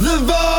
The Voice.